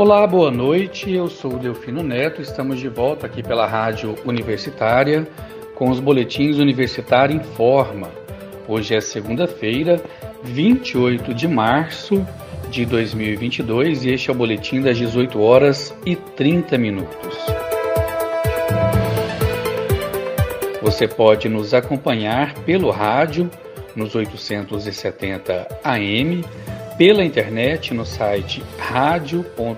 Olá, boa noite. Eu sou o Delfino Neto. Estamos de volta aqui pela Rádio Universitária com os boletins Universitário em Forma. Hoje é segunda-feira, 28 de março de 2022 e este é o boletim das 18 horas e 30 minutos. Você pode nos acompanhar pelo rádio nos 870 AM pela internet no site radio.fg.br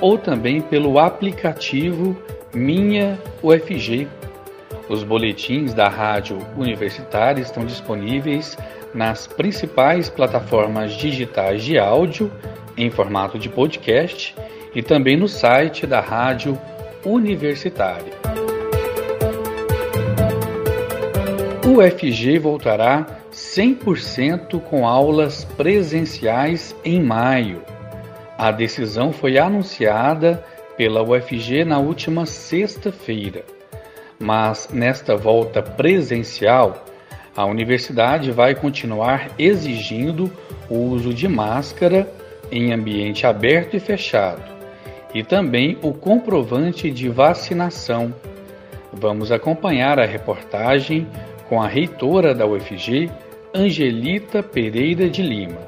ou também pelo aplicativo Minha UFG. Os boletins da Rádio Universitária estão disponíveis nas principais plataformas digitais de áudio em formato de podcast e também no site da Rádio Universitária. O voltará 100% com aulas presenciais em maio. A decisão foi anunciada pela UFG na última sexta-feira. Mas nesta volta presencial, a universidade vai continuar exigindo o uso de máscara em ambiente aberto e fechado e também o comprovante de vacinação. Vamos acompanhar a reportagem com a reitora da UFG, Angelita Pereira de Lima.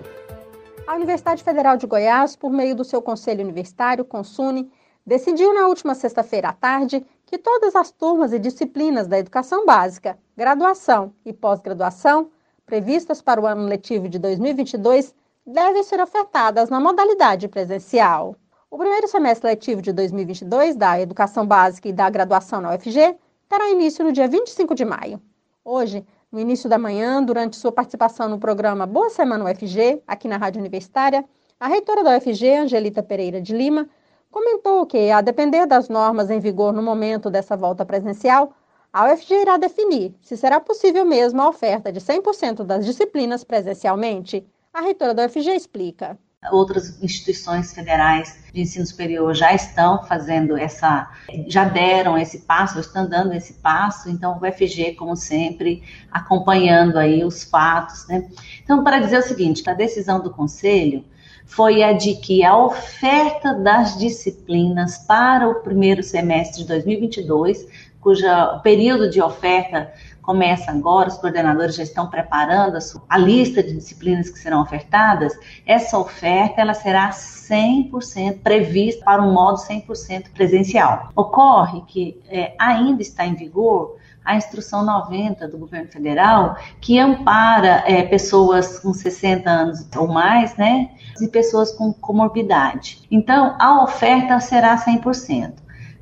A Universidade Federal de Goiás, por meio do seu Conselho Universitário, Consune, decidiu na última sexta-feira à tarde que todas as turmas e disciplinas da educação básica, graduação e pós-graduação previstas para o ano letivo de 2022 devem ser ofertadas na modalidade presencial. O primeiro semestre letivo de 2022 da educação básica e da graduação na UFG terá início no dia 25 de maio. Hoje, no início da manhã, durante sua participação no programa Boa Semana UFG, aqui na Rádio Universitária, a reitora da UFG, Angelita Pereira de Lima, comentou que, a depender das normas em vigor no momento dessa volta presencial, a UFG irá definir se será possível mesmo a oferta de 100% das disciplinas presencialmente. A reitora da UFG explica. Outras instituições federais de ensino superior já estão fazendo essa, já deram esse passo, estão dando esse passo, então o UFG, como sempre, acompanhando aí os fatos, né? Então, para dizer o seguinte, a decisão do Conselho foi a de que a oferta das disciplinas para o primeiro semestre de 2022, cuja período de oferta começa agora, os coordenadores já estão preparando a, sua, a, lista de disciplinas que serão ofertadas, essa oferta ela será 100% prevista para um modo 100% presencial. Ocorre que é, ainda está em vigor a Instrução 90 do governo federal, que ampara é, pessoas com 60 anos ou mais, né, e pessoas com comorbidade. Então, a oferta será 100%.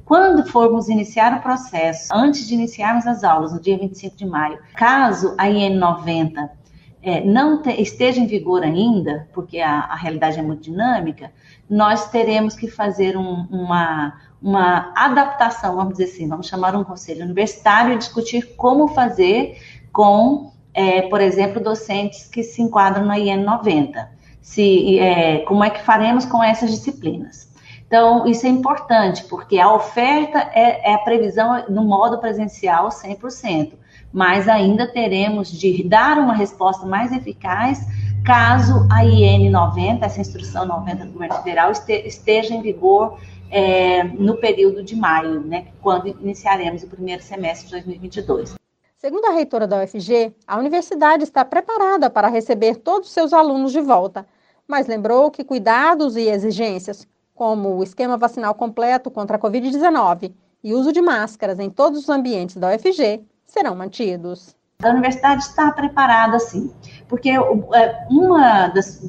Quando formos iniciar o processo, antes de iniciarmos as aulas, no dia 25 de maio, caso a IN 90 é, não te, esteja em vigor ainda, porque a, a, realidade é muito dinâmica, nós teremos que fazer um, uma, uma adaptação, vamos dizer assim, vamos chamar um conselho universitário e discutir como fazer com, é, por exemplo, docentes que se enquadram na IN 90. Se, é, como é que faremos com essas disciplinas? Então, isso é importante, porque a oferta é, é a previsão no modo presencial 100%, mas ainda teremos de dar uma resposta mais eficaz caso a IN 90, essa instrução 90 do governo federal, esteja em vigor é, no período de maio, né, quando iniciaremos o primeiro semestre de 2022. Segundo a reitora da UFG, a universidade está preparada para receber todos os seus alunos de volta, mas lembrou que cuidados e exigências como o esquema vacinal completo contra a Covid-19 e uso de máscaras em todos os ambientes da UFG, serão mantidos. A universidade está preparada, sim, porque é, um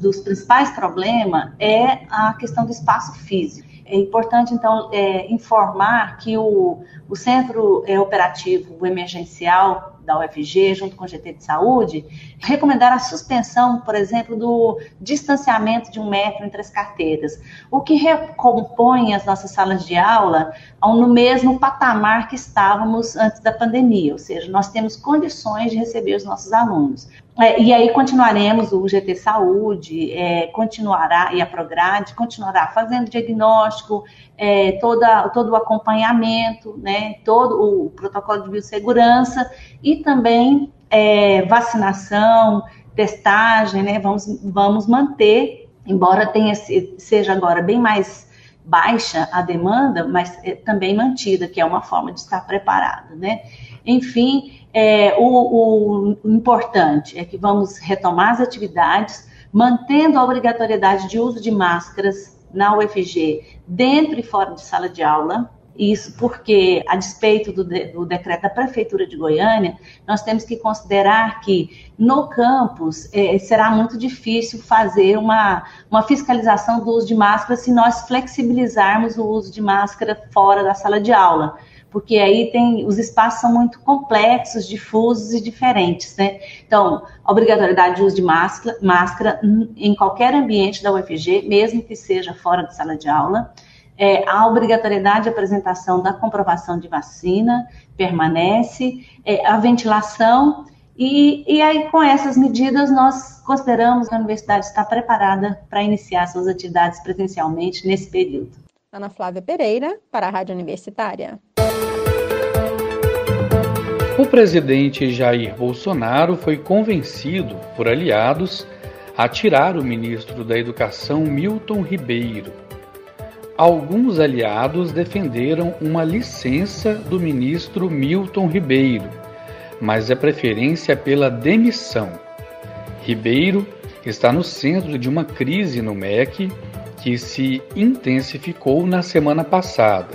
dos principais problemas é a questão do espaço físico. É importante, então, é, informar que o, o centro é, operativo emergencial da UFG, junto com o GT de Saúde, recomendar a suspensão, por exemplo, do distanciamento de um metro entre as carteiras, o que recompõe as nossas salas de aula no mesmo patamar que estávamos antes da pandemia, ou seja, nós temos condições de receber os nossos alunos. É, e aí continuaremos, o GT Saúde é, continuará, e a Prograde continuará fazendo diagnóstico, é, toda, todo o acompanhamento, né, todo o protocolo de biossegurança e também é, vacinação, testagem, né, vamos, vamos manter embora tenha seja agora bem mais baixa a demanda, mas é também mantida, que é uma forma de estar preparado, né? Enfim, é, o, o importante é que vamos retomar as atividades, mantendo a obrigatoriedade de uso de máscaras na UFG, dentro e fora de sala de aula, isso porque, a despeito do, de, do, decreto da Prefeitura de Goiânia, nós temos que considerar que no campus é, será muito difícil fazer uma, uma fiscalização do uso de máscara se nós flexibilizarmos o uso de máscara fora da sala de aula. Porque aí tem os espaços são muito complexos, difusos e diferentes, né? Então, obrigatoriedade de uso de máscara, máscara em qualquer ambiente da UFG, mesmo que seja fora de sala de aula é, a obrigatoriedade de apresentação da comprovação de vacina permanece, é, a ventilação, e, e aí com essas medidas nós consideramos que a universidade está preparada para iniciar suas atividades presencialmente nesse período. Ana Flávia Pereira, para a Rádio Universitária. O presidente Jair Bolsonaro foi convencido por aliados a tirar o ministro da Educação Milton Ribeiro alguns aliados defenderam uma licença do ministro Milton Ribeiro, mas a preferência é pela demissão. Ribeiro está no centro de uma crise no MEC que se intensificou na semana passada.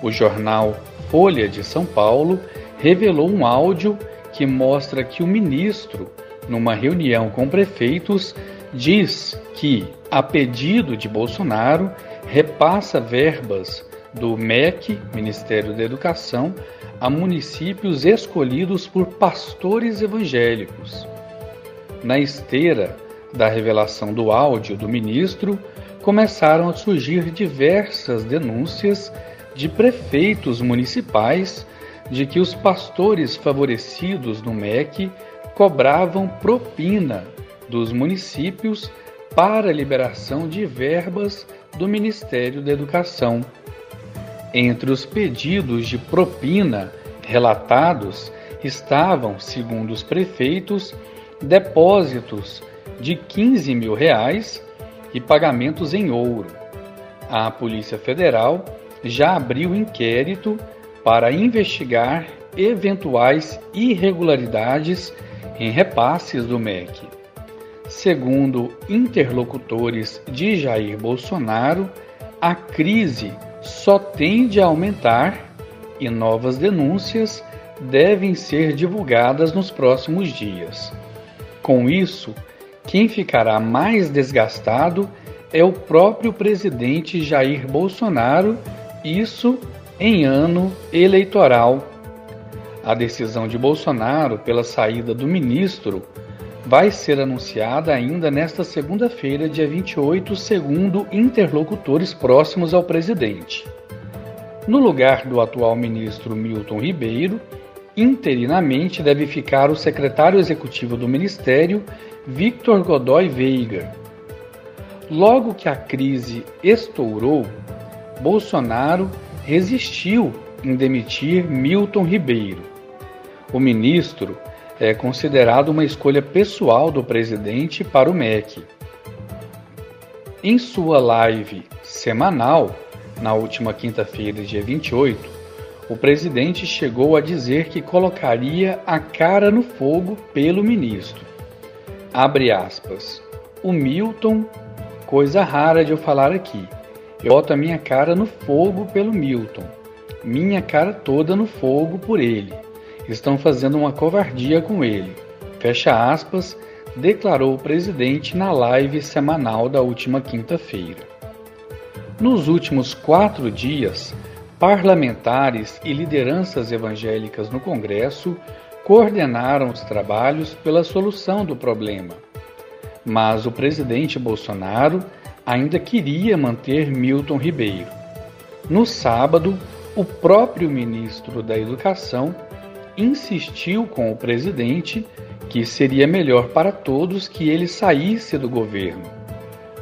O jornal Folha de São Paulo revelou um áudio que mostra que o ministro, numa reunião com prefeitos, diz que, a pedido de Bolsonaro, repassa verbas do MEC, Ministério da Educação, a municípios escolhidos por pastores evangélicos. Na esteira da revelação do áudio do ministro, começaram a surgir diversas denúncias de prefeitos municipais de que os pastores favorecidos no MEC cobravam propina dos municípios para a liberação de verbas do Ministério da Educação. Entre os pedidos de propina relatados estavam, segundo os prefeitos, depósitos de 15 mil reais e pagamentos em ouro. A Polícia Federal já abriu inquérito para investigar eventuais irregularidades em repasses do MEC. Segundo interlocutores de Jair Bolsonaro, a crise só tende a aumentar e novas denúncias devem ser divulgadas nos próximos dias. Com isso, quem ficará mais desgastado é o próprio presidente Jair Bolsonaro, isso em ano eleitoral. A decisão de Bolsonaro pela saída do ministro vai ser anunciada ainda nesta segunda-feira, dia 28, segundo interlocutores próximos ao presidente. No lugar do atual ministro Milton Ribeiro, interinamente deve ficar o secretário executivo do ministério, Victor Godoy Veiga. Logo que a crise estourou, Bolsonaro resistiu em demitir Milton Ribeiro. O ministro é considerado uma escolha pessoal do presidente para o MEC. Em sua live semanal, na última quinta-feira, dia 28, o presidente chegou a dizer que colocaria a cara no fogo pelo ministro. Abre aspas. O Milton, coisa rara de eu falar aqui. Eu boto a minha cara no fogo pelo Milton, minha cara toda no fogo por ele estão fazendo uma covardia com ele. Fecha aspas, declarou o presidente na live semanal da última quinta-feira. Nos últimos quatro dias, parlamentares e lideranças evangélicas no Congresso coordenaram os trabalhos pela solução do problema. Mas o presidente Bolsonaro ainda queria manter Milton Ribeiro. No sábado, o próprio ministro da Educação insistiu com o presidente que seria melhor para todos que ele saísse do governo.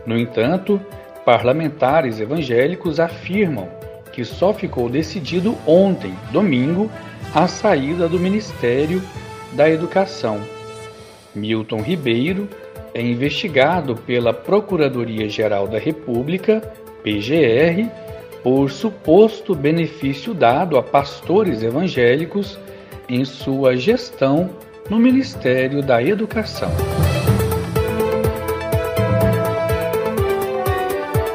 No entanto, parlamentares evangélicos afirmam que só ficou decidido ontem, domingo, a saída do Ministério da Educação. Milton Ribeiro é investigado pela Procuradoria-Geral da República, PGR, por suposto benefício dado a pastores evangélicos em sua gestão no Ministério da Educação.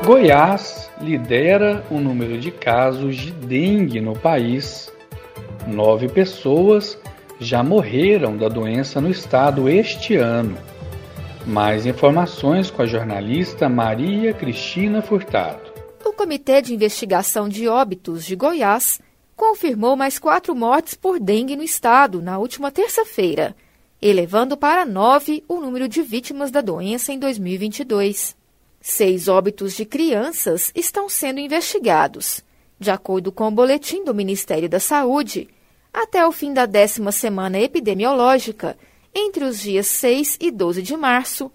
Goiás lidera o número de casos de dengue no país. Nove pessoas já morreram da doença no estado este ano. Mais informações com a jornalista Maria Cristina Furtado. O Comitê de Investigação de Óbitos de Goiás confirmou mais quatro mortes por dengue no estado na última terça-feira, elevando para nove o número de vítimas da doença em 2022. Seis óbitos de crianças estão sendo investigados. De acordo com o boletim do Ministério da Saúde, até o fim da décima semana epidemiológica, entre os dias 6 e 12 de março,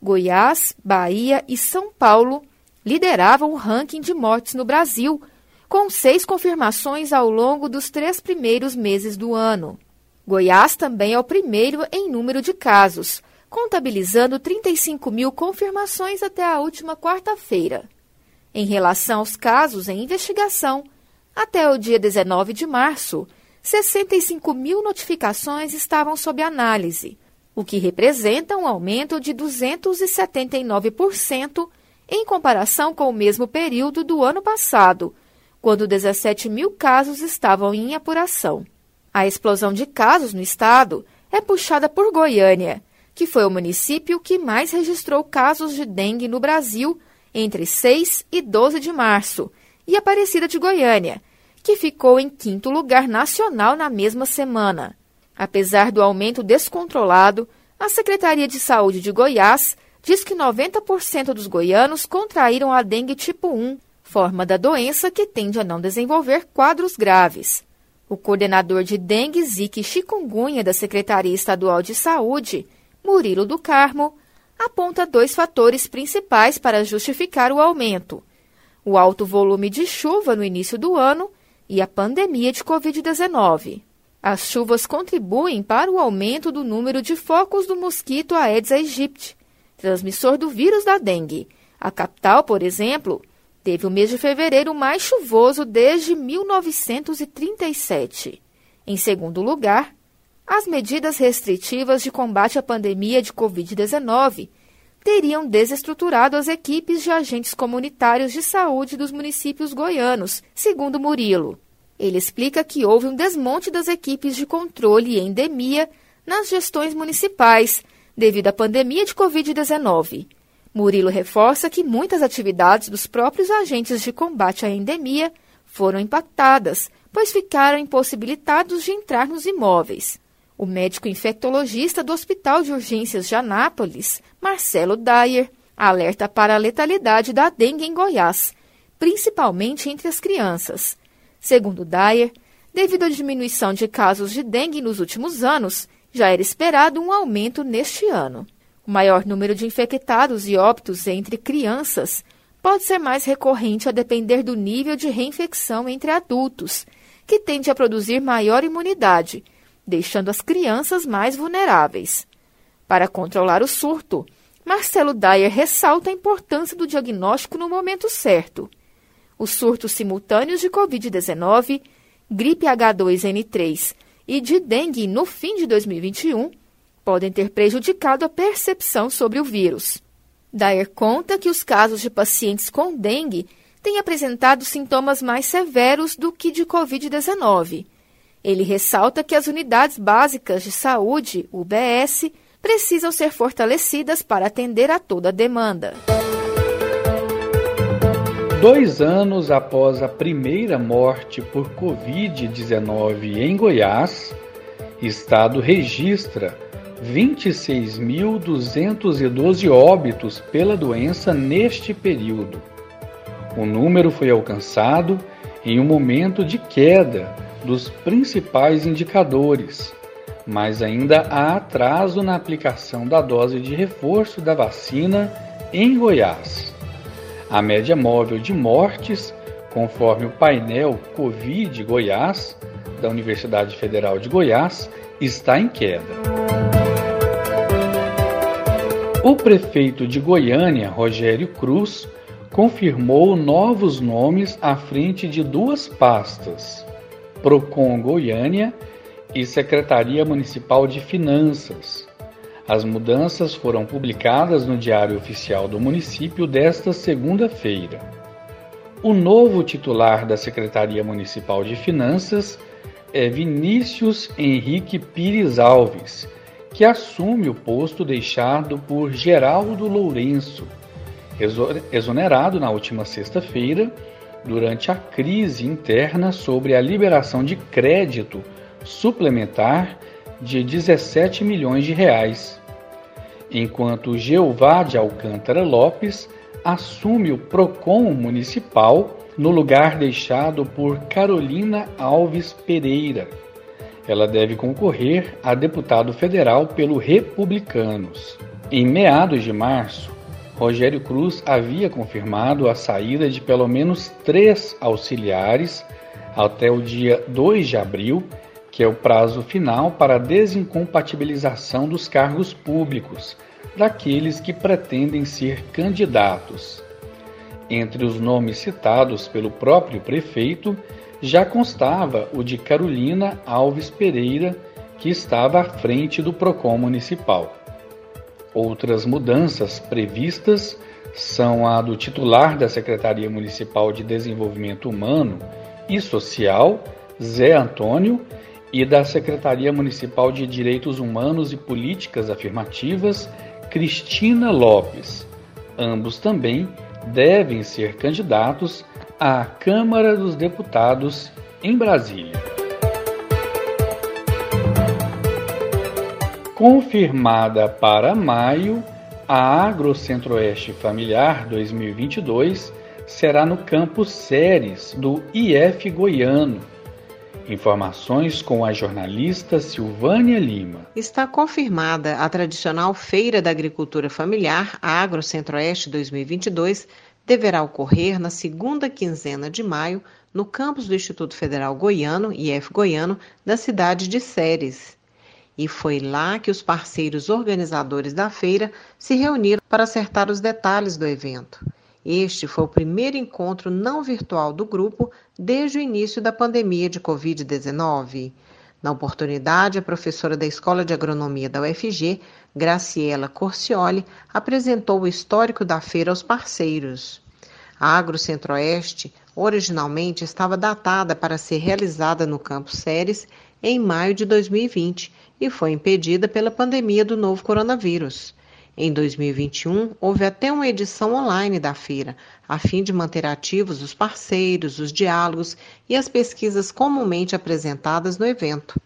Goiás, Bahia e São Paulo lideravam o ranking de mortes no Brasil, com seis confirmações ao longo dos três primeiros meses do ano. Goiás também é o primeiro em número de casos, contabilizando 35 mil confirmações até a última quarta-feira. Em relação aos casos em investigação, até o dia 19 de março, 65 mil notificações estavam sob análise, o que representa um aumento de 279% em comparação com o mesmo período do ano passado, quando 17 mil casos estavam em apuração. A explosão de casos no estado é puxada por Goiânia, que foi o município que mais registrou casos de dengue no Brasil entre 6 e 12 de março, e Aparecida de Goiânia, que ficou em quinto lugar nacional na mesma semana. Apesar do aumento descontrolado, a Secretaria de Saúde de Goiás diz que 90% dos goianos contraíram a dengue tipo 1, forma da doença que tende a não desenvolver quadros graves. O coordenador de dengue, zika e chikungunya da Secretaria Estadual de Saúde, Murilo do Carmo, aponta dois fatores principais para justificar o aumento: o alto volume de chuva no início do ano e a pandemia de Covid-19. As chuvas contribuem para o aumento do número de focos do mosquito Aedes aegypti, transmissor do vírus da dengue. A capital, por exemplo, teve o mês de fevereiro mais chuvoso desde 1937. Em segundo lugar, as medidas restritivas de combate à pandemia de Covid-19 teriam desestruturado as equipes de agentes comunitários de saúde dos municípios goianos, segundo Murilo. Ele explica que houve um desmonte das equipes de controle e endemia nas gestões municipais devido à pandemia de Covid-19. Murilo reforça que muitas atividades dos próprios agentes de combate à endemia foram impactadas, pois ficaram impossibilitados de entrar nos imóveis. O médico infectologista do Hospital de Urgências de Anápolis, Marcelo Dyer, alerta para a letalidade da dengue em Goiás, principalmente entre as crianças. Segundo Dyer, devido à diminuição de casos de dengue nos últimos anos, já era esperado um aumento neste ano. O maior número de infectados e óbitos entre crianças pode ser mais recorrente a depender do nível de reinfecção entre adultos, que tende a produzir maior imunidade deixando as crianças mais vulneráveis. Para controlar o surto, Marcelo Dyer ressalta a importância do diagnóstico no momento certo. Os surtos simultâneos de Covid-19, gripe H2N3 e de dengue no fim de 2021 podem ter prejudicado a percepção sobre o vírus. Dyer conta que os casos de pacientes com dengue têm apresentado sintomas mais severos do que de Covid-19 ele ressalta que as unidades básicas de saúde, UBS, precisam ser fortalecidas para atender a toda a demanda. Dois anos após a primeira morte por Covid-19 em Goiás, Estado registra 26.212 óbitos pela doença neste período. O número foi alcançado em um momento de queda dos principais indicadores, mas ainda há atraso na aplicação da dose de reforço da vacina em Goiás. A média móvel de mortes, conforme o painel Covid Goiás, da Universidade Federal de Goiás, está em queda. O prefeito de Goiânia, Rogério Cruz, confirmou novos nomes à frente de duas pastas, Procon Goiânia e Secretaria Municipal de Finanças. As mudanças foram publicadas no Diário Oficial do município desta segunda-feira. O novo titular da Secretaria Municipal de Finanças é Vinícius Henrique Pires Alves, que assume o posto deixado por Geraldo Lourenço, exonerado na última sexta-feira durante a crise interna sobre a liberação de crédito suplementar de 17 milhões de reais, enquanto Jeová de Alcântara Lopes assume o PROCON municipal no lugar deixado por Carolina Alves Pereira. Ela deve concorrer a deputado federal pelo Republicanos. Em meados de março, Rogério Cruz havia confirmado a saída de pelo menos três auxiliares até o dia 2 de abril, que é o prazo final para a desincompatibilização dos cargos públicos daqueles que pretendem ser candidatos. Entre os nomes citados pelo próprio prefeito, já constava o de Carolina Alves Pereira, que estava à frente do PROCON municipal. Outras mudanças previstas são a do titular da Secretaria Municipal de Desenvolvimento Humano e Social, Zé Antônio, e da Secretaria Municipal de Direitos Humanos e Políticas Afirmativas, Cristina Lopes. Ambos também devem ser candidatos à Câmara dos Deputados em Brasília. Confirmada para maio, a Agro Centro-Oeste Familiar 2022 será no campus Ceres do IF Goiano. Informações com a jornalista Silvânia Lima. Está confirmada a tradicional Feira da Agricultura Familiar Agro Centro-Oeste 2022 deverá ocorrer na segunda quinzena de maio no campus do Instituto Federal Goiano, IF Goiano, da cidade de Ceres e foi lá que os parceiros organizadores da feira se reuniram para acertar os detalhes do evento. Este foi o primeiro encontro não virtual do grupo desde o início da pandemia de Covid-19. Na oportunidade, a professora da Escola de Agronomia da UFG, Graciela Corcioli, apresentou o histórico da feira aos parceiros. A Agro Centro-Oeste originalmente estava datada para ser realizada no Campo Séries em maio de 2020 e foi impedida pela pandemia do novo coronavírus. Em 2021, houve até uma edição online da feira, a fim de manter ativos os parceiros, os diálogos e as pesquisas comumente apresentadas no evento.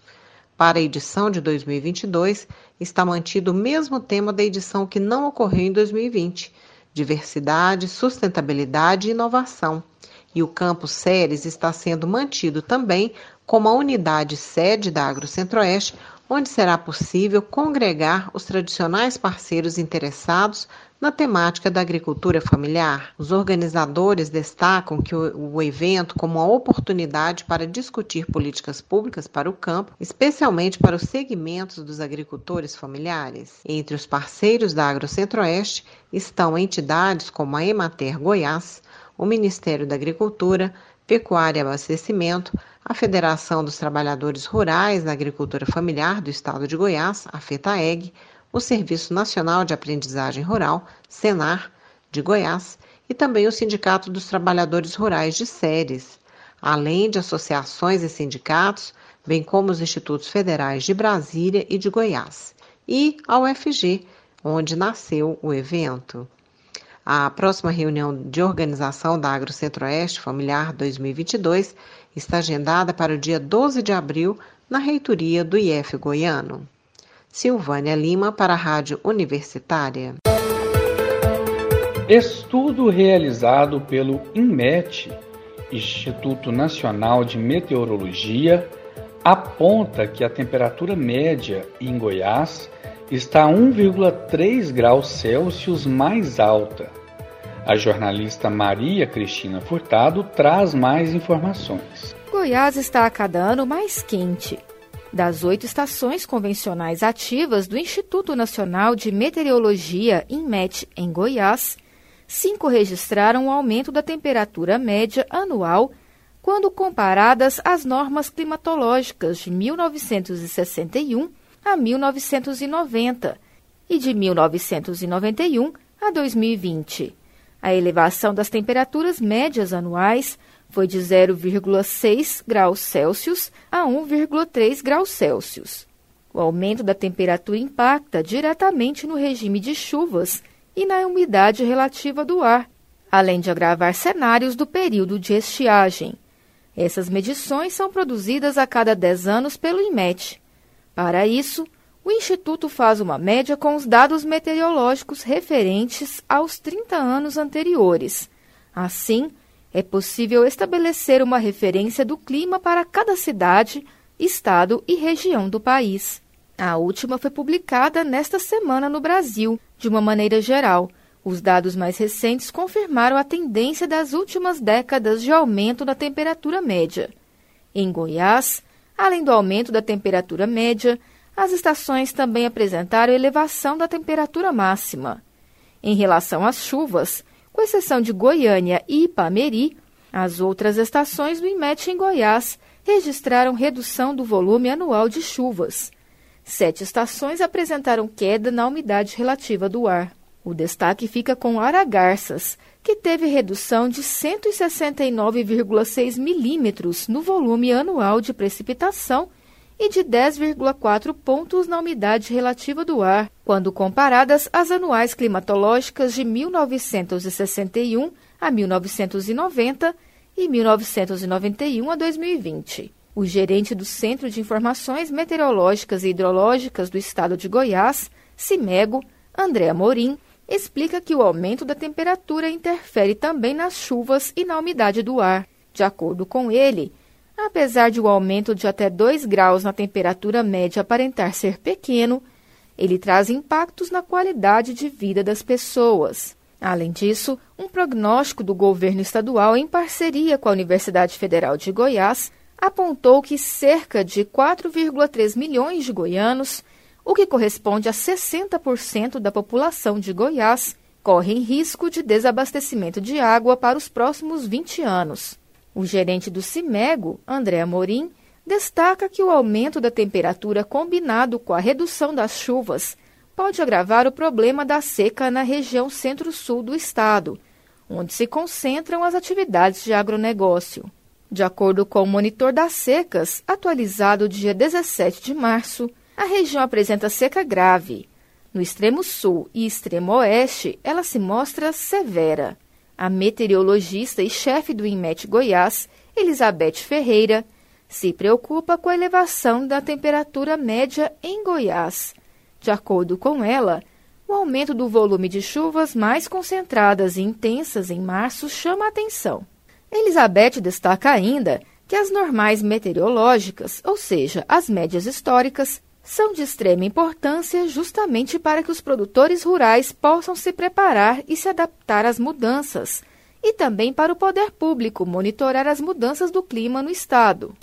Para a edição de 2022, está mantido o mesmo tema da edição que não ocorreu em 2020: diversidade, sustentabilidade e inovação. E o campus Séries está sendo mantido também como a unidade sede da Agro Centro-Oeste, onde será possível congregar os tradicionais parceiros interessados na temática da agricultura familiar. Os organizadores destacam que o, o, evento como uma oportunidade para discutir políticas públicas para o campo, especialmente para os segmentos dos agricultores familiares. Entre os parceiros da Agro Centro-Oeste estão entidades como a Emater Goiás, o Ministério da Agricultura, Pecuária e Abastecimento, a Federação dos Trabalhadores Rurais na Agricultura Familiar do Estado de Goiás, a FETAEG, o Serviço Nacional de Aprendizagem Rural, SENAR, de Goiás, e também o Sindicato dos Trabalhadores Rurais de Séries, além de associações e sindicatos, bem como os institutos federais de Brasília e de Goiás, e a UFG, onde nasceu o evento. A próxima reunião de organização da Agro Centro-Oeste Familiar 2022 está agendada para o dia 12 de abril na reitoria do IF Goiano. Silvânia Lima para a Rádio Universitária. Estudo realizado pelo INMET, Instituto Nacional de Meteorologia, aponta que a temperatura média em Goiás está 1,3 graus Celsius mais alta. A jornalista Maria Cristina Furtado traz mais informações. Goiás está a cada ano mais quente. Das oito estações convencionais ativas do Instituto Nacional de Meteorologia, INMET, em Goiás, cinco registraram o um aumento da temperatura média anual quando comparadas às normas climatológicas de 1961 a 1990 e de 1991 a 2020. A elevação das temperaturas médias anuais foi de 0,6 graus Celsius a 1,3 graus Celsius. O aumento da temperatura impacta diretamente no regime de chuvas e na umidade relativa do ar, além de agravar cenários do período de estiagem. Essas medições são produzidas a cada 10 anos pelo IMET. Para isso, o Instituto faz uma média com os dados meteorológicos referentes aos 30 anos anteriores. Assim, é possível estabelecer uma referência do clima para cada cidade, estado e região do país. A última foi publicada nesta semana no Brasil. De uma maneira geral, os dados mais recentes confirmaram a tendência das últimas décadas de aumento da temperatura média. Em Goiás, além do aumento da temperatura média, as estações também apresentaram elevação da temperatura máxima. Em relação às chuvas, com exceção de Goiânia e Ipameri, as outras estações do IMET em Goiás registraram redução do volume anual de chuvas. Sete estações apresentaram queda na umidade relativa do ar. O destaque fica com Aragarças, que teve redução de 169,6 milímetros no volume anual de precipitação e de 10,4 pontos na umidade relativa do ar, quando comparadas às anuais climatológicas de 1961 a 1990 e 1991 a 2020. O gerente do Centro de Informações Meteorológicas e Hidrológicas do Estado de Goiás, CIMEGO, André Amorim, explica que o aumento da temperatura interfere também nas chuvas e na umidade do ar. De acordo com ele, Apesar de o um aumento de até 2 graus na temperatura média aparentar ser pequeno, ele traz impactos na qualidade de vida das pessoas. Além disso, um prognóstico do governo estadual, em parceria com a Universidade Federal de Goiás, apontou que cerca de 4,3 milhões de goianos, o que corresponde a 60% da população de Goiás, correm risco de desabastecimento de água para os próximos 20 anos. O gerente do CIMEGO, André Amorim, destaca que o aumento da temperatura combinado com a redução das chuvas pode agravar o problema da seca na região centro-sul do estado, onde se concentram as atividades de agronegócio. De acordo com o monitor das secas, atualizado dia 17 de março, a região apresenta seca grave. No extremo sul e extremo oeste, ela se mostra severa. A meteorologista e chefe do INMET Goiás, Elizabeth Ferreira, se preocupa com a elevação da temperatura média em Goiás. De acordo com ela, o aumento do volume de chuvas mais concentradas e intensas em março chama a atenção. Elizabeth destaca ainda que as normais meteorológicas, ou seja, as médias históricas, são de extrema importância justamente para que os produtores rurais possam se preparar e se adaptar às mudanças, e também para o poder público monitorar as mudanças do clima no estado.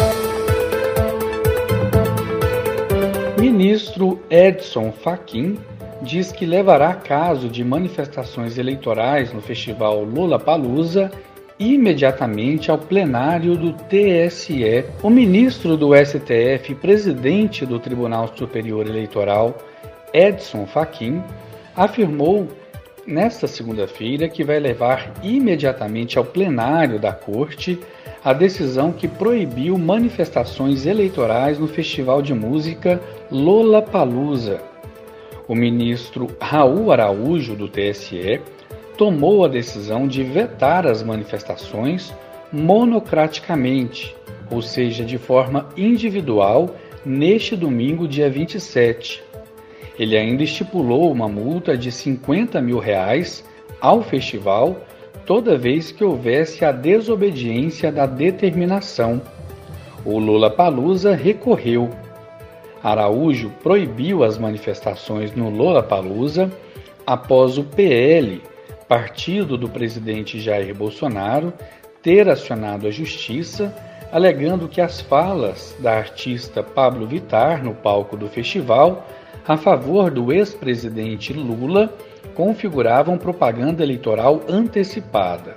Ministro Edson Fachin diz que levará caso de manifestações eleitorais no festival Lula Palusa imediatamente ao plenário do TSE. O ministro do STF, presidente do Tribunal Superior Eleitoral, Edson Fachin, afirmou nesta segunda-feira que vai levar imediatamente ao plenário da Corte a decisão que proibiu manifestações eleitorais no Festival de Música Lola Palusa. O ministro Raul Araújo, do TSE, tomou a decisão de vetar as manifestações monocraticamente, ou seja, de forma individual, neste domingo, dia 27. Ele ainda estipulou uma multa de 50 mil reais ao festival toda vez que houvesse a desobediência da determinação. O Lula Palusa recorreu. Araújo proibiu as manifestações no Lula Palusa após o PL partido do presidente Jair Bolsonaro ter acionado a justiça, alegando que as falas da artista Pablo Vittar no palco do festival a favor do ex-presidente Lula configuravam propaganda eleitoral antecipada.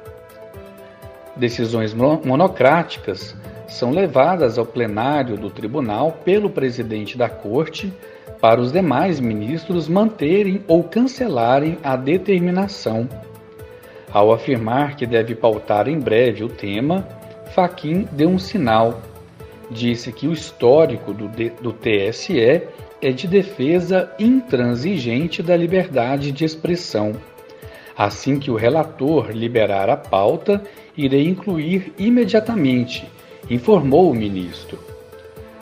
Decisões monocráticas são levadas ao plenário do tribunal pelo presidente da corte para os demais ministros manterem ou cancelarem a determinação. Ao afirmar que deve pautar em breve o tema, Faquim deu um sinal. Disse que o histórico do, do TSE é de defesa intransigente da liberdade de expressão. Assim que o relator liberar a pauta, irei incluir imediatamente, informou o ministro.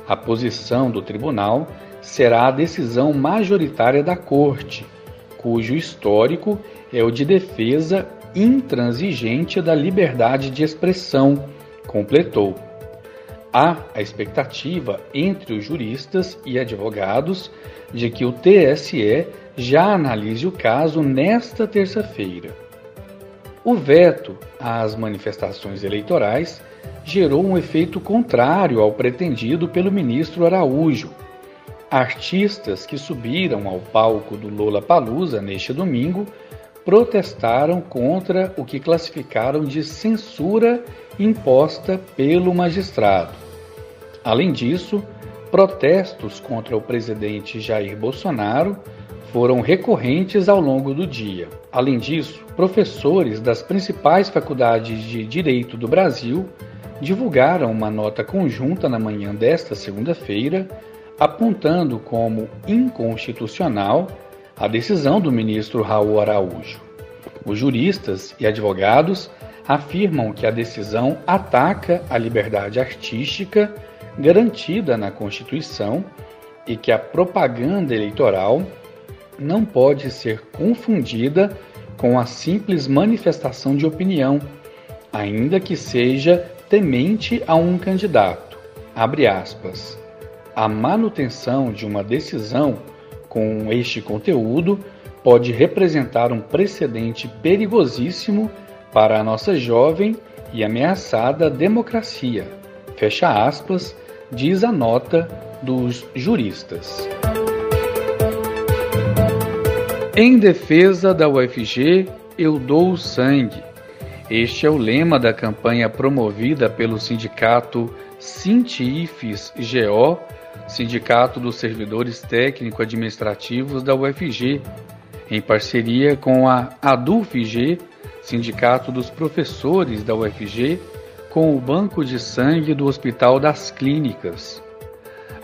A posição do tribunal será a decisão majoritária da Corte, cujo histórico é o de defesa intransigente da liberdade de expressão, completou. Há a expectativa entre os juristas e advogados de que o TSE já analise o caso nesta terça-feira. O veto às manifestações eleitorais gerou um efeito contrário ao pretendido pelo ministro Araújo. Artistas que subiram ao palco do Lola Palusa neste domingo protestaram contra o que classificaram de censura imposta pelo magistrado. Além disso, protestos contra o presidente Jair Bolsonaro foram recorrentes ao longo do dia. Além disso, professores das principais faculdades de direito do Brasil divulgaram uma nota conjunta na manhã desta segunda-feira, apontando como inconstitucional a decisão do ministro Raul Araújo. Os juristas e advogados afirmam que a decisão ataca a liberdade artística garantida na Constituição e que a propaganda eleitoral não pode ser confundida com a simples manifestação de opinião, ainda que seja temente a um candidato. Abre aspas. A manutenção de uma decisão com este conteúdo pode representar um precedente perigosíssimo para a nossa jovem e ameaçada democracia. Fecha aspas, diz a nota dos juristas. Em defesa da UFG, eu dou sangue. Este é o lema da campanha promovida pelo sindicato Sintifes GO Sindicato dos Servidores Técnico-Administrativos da UFG, em parceria com a ADUFG, Sindicato dos Professores da UFG, com o Banco de Sangue do Hospital das Clínicas.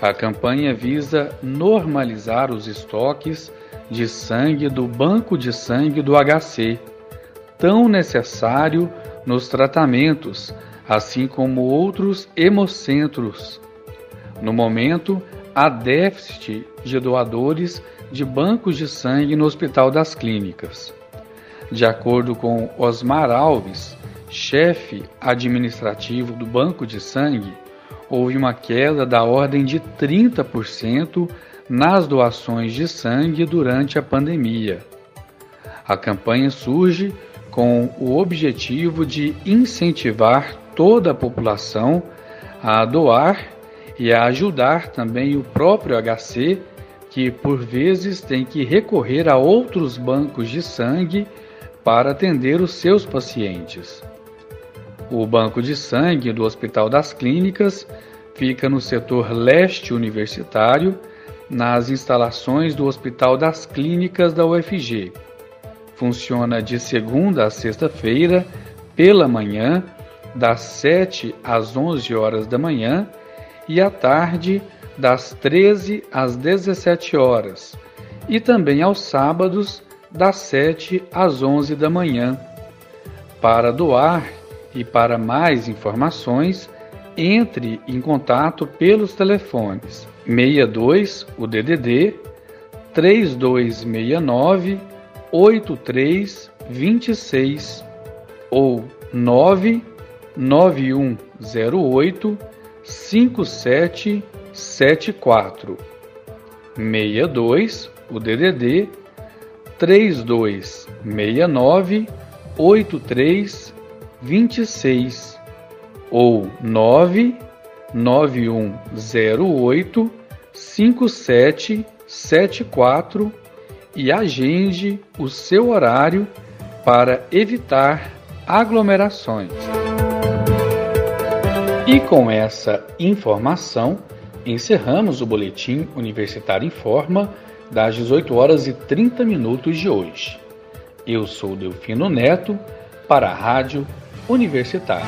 A campanha visa normalizar os estoques de sangue do Banco de Sangue do HC, tão necessário nos tratamentos, assim como outros hemocentros no momento, há déficit de doadores de bancos de sangue no Hospital das Clínicas. De acordo com Osmar Alves, chefe administrativo do Banco de Sangue, houve uma queda da ordem de 30% nas doações de sangue durante a pandemia. A campanha surge com o objetivo de incentivar toda a população a doar e a ajudar também o próprio HC, que por vezes tem que recorrer a outros bancos de sangue para atender os seus pacientes. O banco de sangue do Hospital das Clínicas fica no setor leste universitário, nas instalações do Hospital das Clínicas da UFG. Funciona de segunda a sexta-feira, pela manhã, das 7 às 11 horas da manhã e à tarde, das 13 às 17 horas, e também aos sábados, das 7 às 11 da manhã. Para doar e para mais informações, entre em contato pelos telefones 62 o DDD 3269 8326 ou 99108 5774 62 o DDD 3269 8326 26 ou 99108 5774 e agende o seu horário para evitar aglomerações. E com essa informação, encerramos o boletim Universitário em Forma das 18 horas e 30 minutos de hoje. Eu sou Delfino Neto para a Rádio Universitária.